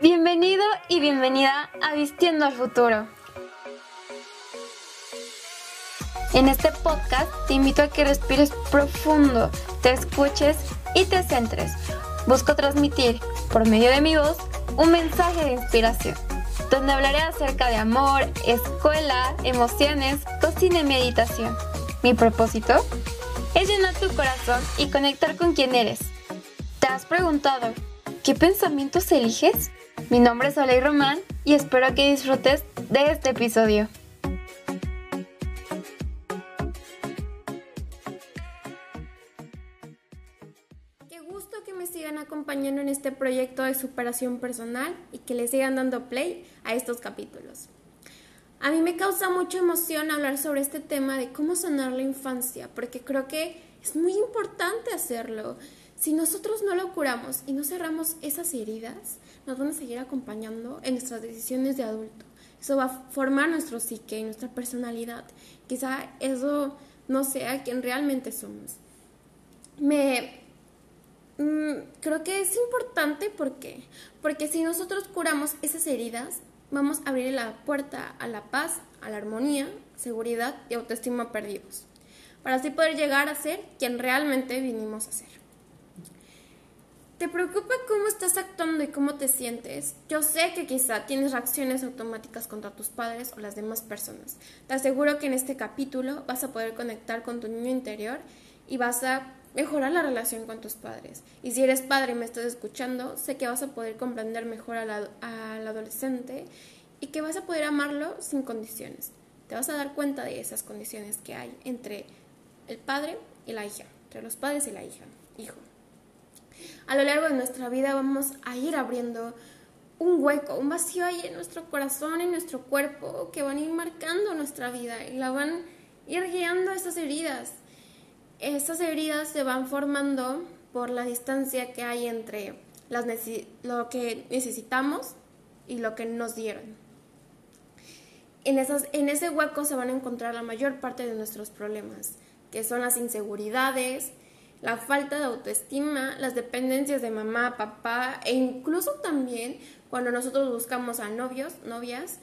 Bienvenido y bienvenida a Vistiendo al Futuro. En este podcast te invito a que respires profundo, te escuches y te centres. Busco transmitir, por medio de mi voz, un mensaje de inspiración, donde hablaré acerca de amor, escuela, emociones, cocina y meditación. Mi propósito es llenar tu corazón y conectar con quien eres. ¿Te has preguntado qué pensamientos eliges? Mi nombre es Oley Román y espero que disfrutes de este episodio. Qué gusto que me sigan acompañando en este proyecto de superación personal y que le sigan dando play a estos capítulos. A mí me causa mucha emoción hablar sobre este tema de cómo sanar la infancia, porque creo que es muy importante hacerlo. Si nosotros no lo curamos y no cerramos esas heridas, nos van a seguir acompañando en nuestras decisiones de adulto. Eso va a formar nuestro psique y nuestra personalidad. Quizá eso no sea quien realmente somos. Me mm, creo que es importante porque porque si nosotros curamos esas heridas, vamos a abrir la puerta a la paz, a la armonía, seguridad y autoestima perdidos, para así poder llegar a ser quien realmente vinimos a ser. ¿Te preocupa cómo estás actuando y cómo te sientes? Yo sé que quizá tienes reacciones automáticas contra tus padres o las demás personas. Te aseguro que en este capítulo vas a poder conectar con tu niño interior y vas a mejorar la relación con tus padres. Y si eres padre y me estás escuchando, sé que vas a poder comprender mejor al, adolescente y que vas a poder amarlo sin condiciones. Te vas a dar cuenta de esas condiciones que hay entre el padre y la hija, entre los padres y la hija, hijo. A lo largo de nuestra vida vamos a ir abriendo un hueco, un vacío ahí en nuestro corazón, en nuestro cuerpo, que van a ir marcando nuestra vida y la van a ir guiando esas heridas estas heridas se van formando por la distancia que hay entre lo que necesitamos y lo que nos dieron. En, en ese hueco se van a encontrar la mayor parte de nuestros problemas, que son las inseguridades, la falta de autoestima, las dependencias de mamá, papá e incluso también cuando nosotros buscamos a novios, novias,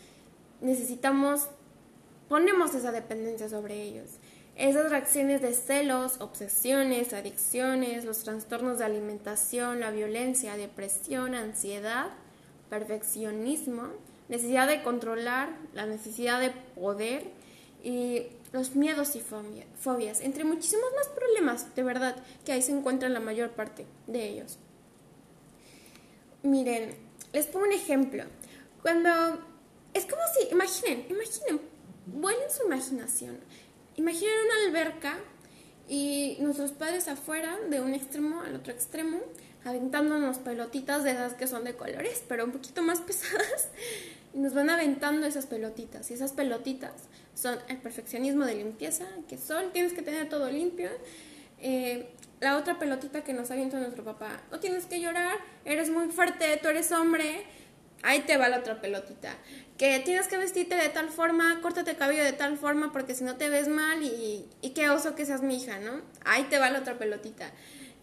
necesitamos, ponemos esa dependencia sobre ellos. Esas reacciones de celos, obsesiones, adicciones, los trastornos de alimentación, la violencia, depresión, ansiedad, perfeccionismo, necesidad de controlar, la necesidad de poder y los miedos y fobias, entre muchísimos más problemas, de verdad, que ahí se encuentran la mayor parte de ellos. Miren, les pongo un ejemplo. Cuando es como si, imaginen, imaginen, vuelen su imaginación Imaginen una alberca y nuestros padres afuera, de un extremo al otro extremo, aventándonos pelotitas de esas que son de colores, pero un poquito más pesadas, y nos van aventando esas pelotitas. Y esas pelotitas son el perfeccionismo de limpieza, que sol, tienes que tener todo limpio. Eh, la otra pelotita que nos avienta nuestro papá, no tienes que llorar, eres muy fuerte, tú eres hombre, ahí te va la otra pelotita que tienes que vestirte de tal forma, córtate el cabello de tal forma porque si no te ves mal y, y qué oso que seas mi hija, ¿no? Ahí te va la otra pelotita.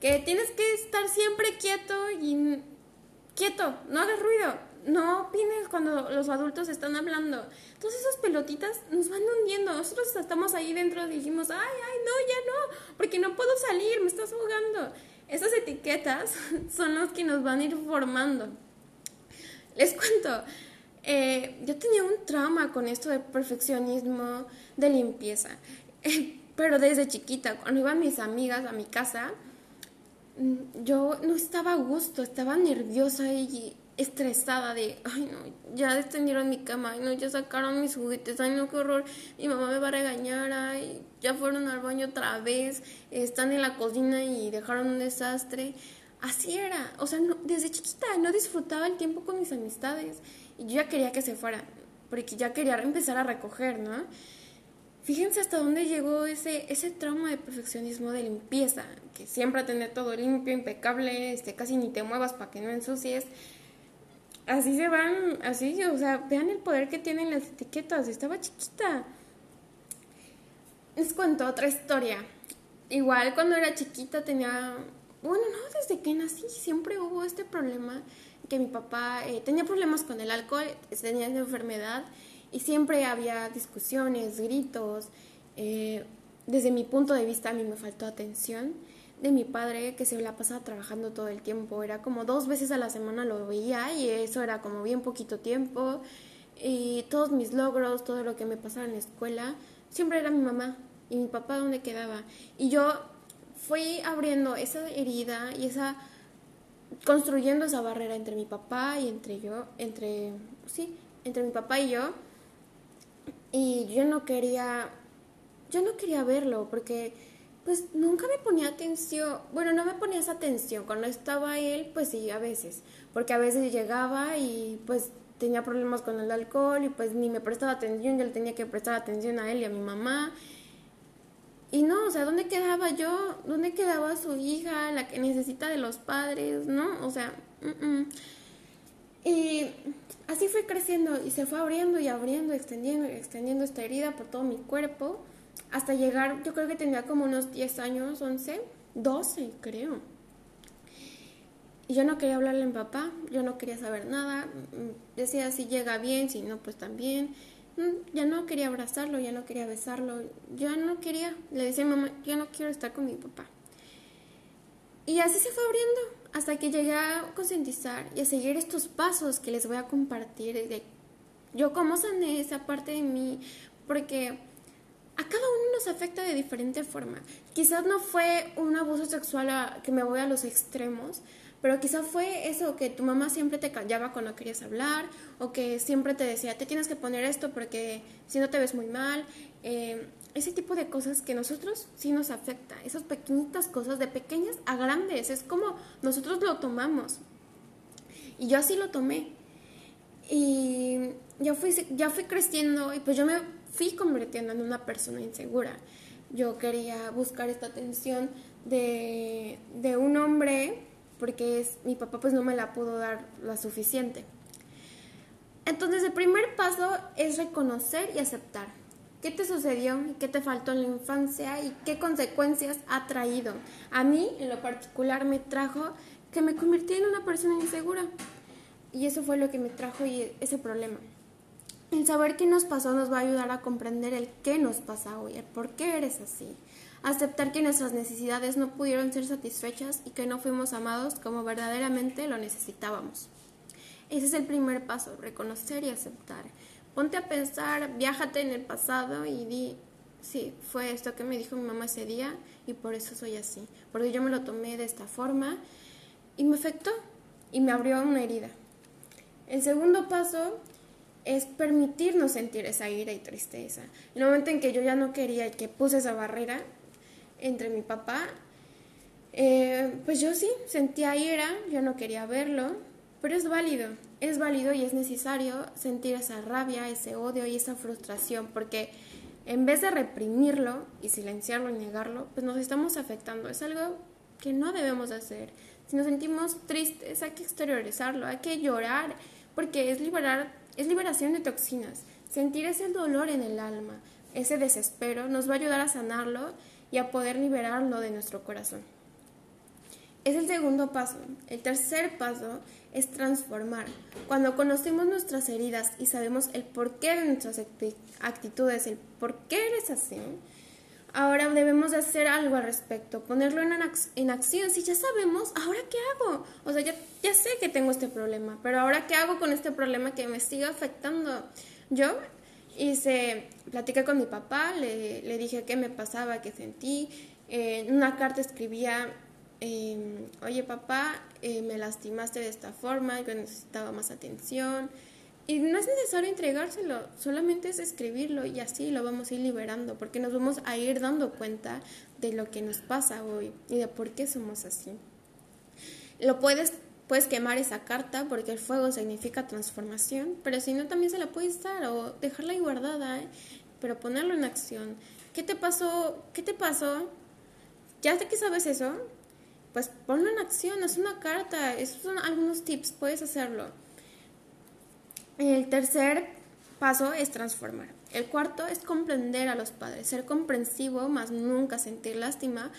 Que tienes que estar siempre quieto y quieto, no hagas ruido, no opines cuando los adultos están hablando. Entonces esas pelotitas nos van hundiendo. Nosotros estamos ahí dentro y dijimos, ay, ay, no, ya no, porque no puedo salir, me estás ahogando. Esas etiquetas son las que nos van a ir formando. Les cuento, eh, yo tenía un trauma con esto de perfeccionismo, de limpieza. pero desde chiquita, cuando iban mis amigas a mi casa, mm, yo no estaba a gusto, estaba nerviosa y estresada de, ay no, ya extendieron mi cama, ay no, ya sacaron mis juguetes, ay no, qué horror, mi mamá me va a regañar, ay, ya fueron al baño otra vez, están en la cocina y dejaron un desastre. Así era, o sea, desde chiquita no disfrutaba el tiempo con mis amistades y yo ya quería que se fuera, porque ya quería empezar a recoger, ¿no? Fíjense hasta dónde llegó ese, ese trauma de perfeccionismo de limpieza, que siempre tener todo limpio, impecable, este, casi ni te muevas para que no ensucies. Así se van, así, o sea, vean el poder que tienen las etiquetas. Estaba chiquita. Les cuento otra historia. Igual cuando era chiquita tenía bueno, no, desde que nací siempre hubo este problema, que mi papá eh, tenía problemas con el alcohol, tenía una enfermedad y siempre había discusiones, gritos. Eh, desde mi punto de vista a mí me faltó atención de mi padre que se la pasaba trabajando todo el tiempo. Era como dos veces a la semana lo veía y eso era como bien poquito tiempo. Y todos mis logros, todo lo que me pasaba en la escuela, siempre era mi mamá y mi papá donde quedaba. Y yo fui abriendo esa herida y esa construyendo esa barrera entre mi papá y entre yo, entre sí, entre mi papá y yo. Y yo no quería yo no quería verlo porque pues nunca me ponía atención, bueno, no me ponía esa atención, cuando estaba él, pues sí, a veces, porque a veces llegaba y pues tenía problemas con el alcohol y pues ni me prestaba atención, yo le tenía que prestar atención a él y a mi mamá. Y no, o sea, ¿dónde quedaba yo? ¿Dónde quedaba su hija, la que necesita de los padres? ¿No? O sea, y así fue creciendo y se fue abriendo y abriendo, extendiendo y extendiendo esta herida por todo mi cuerpo hasta llegar, yo creo que tenía como unos 10 años, 11, 12 creo. Y yo no quería hablarle a mi papá, yo no quería saber nada, mm, decía si llega bien, si no, pues también. Mm, ya no quería abrazarlo, ya no quería besarlo, ya no quería, le decía a mi mamá, yo no quiero estar con mi papá. Y así se fue abriendo hasta que llegué a concientizar y a seguir estos pasos que les voy a compartir de yo cómo sané esa parte de mí, porque a cada uno nos afecta de diferente forma. Quizás no fue un abuso sexual que me voy a los extremos, pero quizás fue eso, que tu mamá siempre te callaba cuando querías hablar, o que siempre te decía, te tienes que poner esto porque si no te ves muy mal. Eh, ese tipo de cosas que nosotros sí nos afecta, esas pequeñitas cosas de pequeñas a grandes, es como nosotros lo tomamos. Y yo así lo tomé. Y ya fui, ya fui creciendo y pues yo me fui convirtiendo en una persona insegura. Yo quería buscar esta atención de, de un hombre porque mi papá pues no me la pudo dar la suficiente. Entonces el primer paso es reconocer y aceptar. ¿Qué te sucedió? ¿Qué te faltó en la infancia? ¿Y qué consecuencias ha traído? A mí, en lo particular, me trajo que me convertí en una persona insegura. Y eso fue lo que me trajo ese problema. El saber qué nos pasó nos va a ayudar a comprender el qué nos pasa hoy, el por qué eres así. Aceptar que nuestras necesidades no pudieron ser satisfechas y que no fuimos amados como verdaderamente lo necesitábamos. Ese es el primer paso, reconocer y aceptar. Ponte a pensar, viájate en el pasado y di, sí, fue esto que me dijo mi mamá ese día y por eso soy así. Porque yo me lo tomé de esta forma y me afectó y me abrió una herida. El segundo paso es permitirnos sentir esa ira y tristeza. En el momento en que yo ya no quería y que puse esa barrera entre mi papá, eh, pues yo sí sentía ira, yo no quería verlo, pero es válido, es válido y es necesario sentir esa rabia, ese odio y esa frustración, porque en vez de reprimirlo y silenciarlo y negarlo, pues nos estamos afectando. Es algo que no debemos hacer. Si nos sentimos tristes, hay que exteriorizarlo, hay que llorar, porque es liberar es liberación de toxinas. Sentir ese dolor en el alma, ese desespero, nos va a ayudar a sanarlo y a poder liberarlo de nuestro corazón. Es el segundo paso. El tercer paso es transformar. Cuando conocemos nuestras heridas y sabemos el porqué de nuestras actitudes, el por qué eres así, Ahora debemos de hacer algo al respecto, ponerlo en, en, acción. Si ya sabemos, ¿ahora qué hago? O sea, ya, ya sé que tengo este problema, pero ¿ahora qué hago con este problema que me sigue afectando? Yo hice, platicé con mi papá, le, le dije qué me pasaba, qué sentí. en una carta escribía, em, oye papá, eh, me lastimaste de esta forma, yo necesitaba más atención. Y no es necesario entregárselo, solamente es escribirlo y así lo vamos a ir liberando, porque nos vamos a ir dando cuenta de lo que nos pasa hoy y de por qué somos así. Lo puedes, puedes quemar esa carta porque el fuego significa transformación, pero si no también se la puedes dar o dejarla ahí guardada, ¿eh? pero ponerlo en acción. ¿Qué te pasó? ¿Qué te pasó? Ya sé que sabes eso, pues ponlo en acción, es una carta, esos son algunos tips, puedes hacerlo. El tercer paso es transformar. El cuarto es comprender a los padres, ser comprensivo, más nunca sentir lástima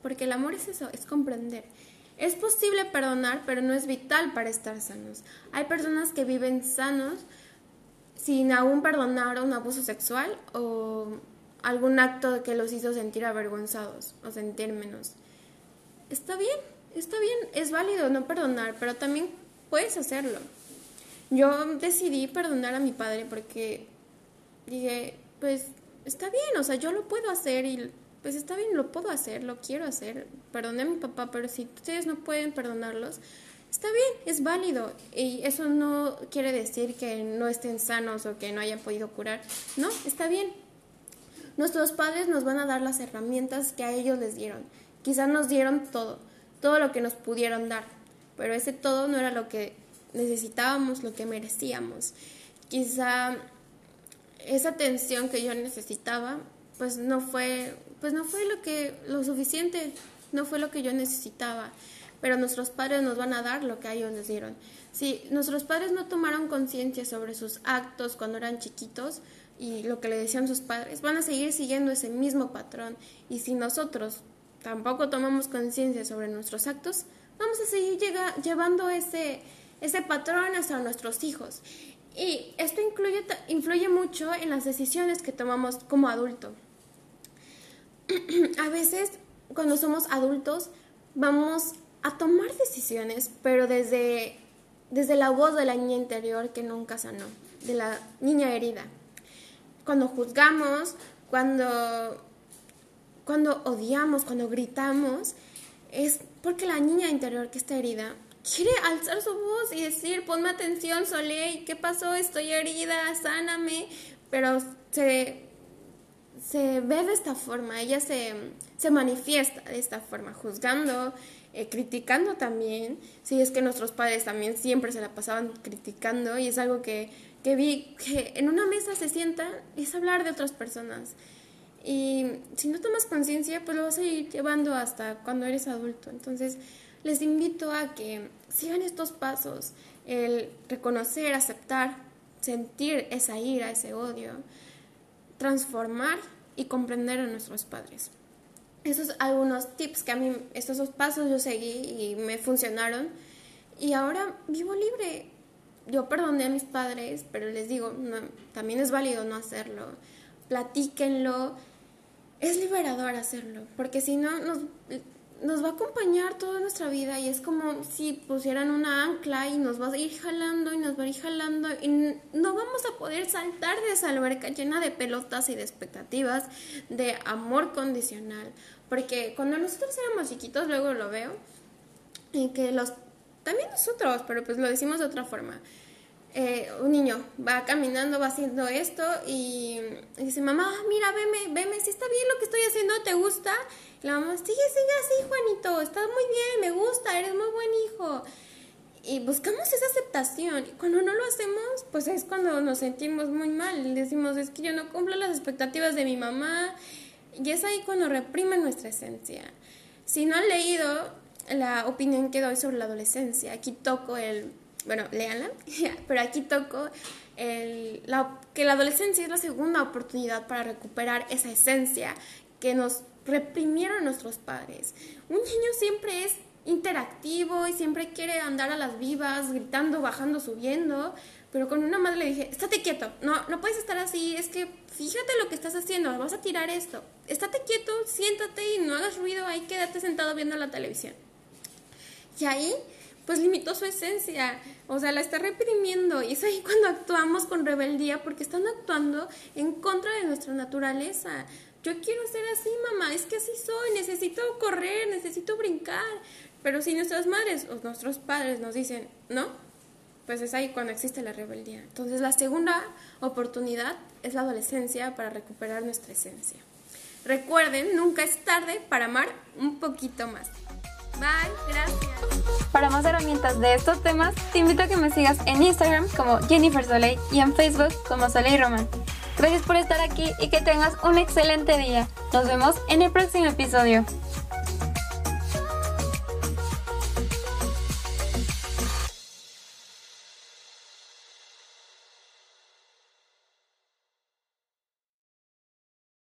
porque el amor es eso, es comprender. Es posible perdonar, pero no es vital para estar sanos. Hay personas que viven sanos sin aún perdonar un abuso sexual o algún acto que los hizo sentir avergonzados o sentir menos. Está bien, está bien, es válido no perdonar, pero también puedes hacerlo. Yo decidí perdonar a mi padre porque dije, pues está bien, o sea, yo lo puedo hacer y pues está bien, lo puedo hacer, lo quiero hacer. Perdoné a mi papá, pero si ustedes no pueden perdonarlos, está bien, es válido. Y eso no quiere decir que no estén sanos o que no hayan podido curar. No, está bien. Nuestros padres nos van a dar las herramientas que a ellos les dieron. Quizás nos dieron todo, todo lo que nos pudieron dar, pero ese todo no era lo que necesitábamos, lo que merecíamos. Quizá esa atención que yo necesitaba, pues no fue, pues no fue lo que lo suficiente, no fue lo que yo necesitaba. Pero nuestros padres nos van a dar lo que a ellos les dieron. Si nuestros padres no tomaron conciencia sobre sus actos cuando eran chiquitos y lo que le decían sus padres, van a seguir siguiendo ese mismo patrón. Y si nosotros tampoco tomamos conciencia sobre nuestros actos, vamos a seguir llevando ese, ese patrón hacia nuestros hijos. Y esto incluye, influye mucho en las decisiones que tomamos como adulto. a veces, cuando somos adultos, vamos a tomar decisiones, pero desde, desde la voz de la niña interior que nunca sanó, de la niña herida. Cuando juzgamos, cuando, cuando odiamos, cuando gritamos, es porque la niña interior que está herida quiere alzar su voz y decir, ponme atención, Soleil, ¿qué pasó? Estoy herida, sáname. Pero se, se ve de esta forma, ella se, se manifiesta de esta forma, juzgando, eh, criticando también. Sí, es que nuestros padres también siempre se la pasaban criticando y es algo que, que vi que en una mesa se sienta es hablar de otras personas. Y si no tomas conciencia, pues lo vas a ir llevando hasta cuando eres adulto. Entonces, les invito a que sigan estos pasos, el reconocer, aceptar, sentir esa ira, ese odio, transformar y comprender a nuestros padres. Esos algunos tips que a mí, estos pasos yo seguí y me funcionaron. Y ahora vivo libre. Yo perdoné a mis padres, pero les digo, también es válido no hacerlo. Platíquenlo. Es liberador hacerlo, porque si no, nos, nos va a acompañar toda nuestra vida y es como si pusieran una ancla y nos va a ir jalando y nos va a ir jalando y no vamos a poder saltar de esa alberca llena de pelotas y de expectativas de amor condicional. Porque cuando nosotros éramos chiquitos, luego lo veo, y que los, también nosotros, pero pues lo decimos de otra forma. Eh, un niño va caminando, va haciendo esto y, dice, mamá, mira, veme, veme, si está bien lo que estoy haciendo, ¿te gusta? la mamá, sigue, sigue así, Juanito, estás muy bien, me gusta, eres muy buen hijo. Y buscamos esa aceptación. Y cuando no lo hacemos, pues es cuando nos sentimos muy mal. Decimos, es que yo no cumplo las expectativas de mi mamá. Y es ahí cuando reprime nuestra esencia. Si no han leído la opinión que doy sobre la adolescencia, aquí toco el, bueno, léanla, pero aquí toco el, la, que la adolescencia es la segunda oportunidad para recuperar esa esencia que nos reprimieron nuestros padres. Un niño siempre es interactivo y siempre quiere andar a las vivas, gritando, bajando, subiendo. Pero con una madre le dije, estate quieto, no, no puedes estar así, es que fíjate lo que estás haciendo, vas a tirar esto. Estate quieto, siéntate y no hagas ruido, ahí quédate sentado viendo la televisión. Y ahí, pues limitó su esencia, o sea, la está reprimiendo. Y es ahí cuando actuamos con rebeldía, porque están actuando en contra de nuestra naturaleza yo quiero ser así, mamá, es que así soy, necesito correr, necesito brincar. Pero si nuestras madres o nuestros padres nos dicen, no, pues es ahí cuando existe la rebeldía. Entonces la segunda oportunidad es la adolescencia para recuperar nuestra esencia. Recuerden, nunca es tarde para amar un poquito más. Bye, gracias. Para más herramientas de estos temas, te invito a que me sigas en Instagram como Jennifer Soleil y en Facebook como Soleil Román. Gracias por estar aquí y que tengas un excelente día. Nos vemos en el próximo episodio.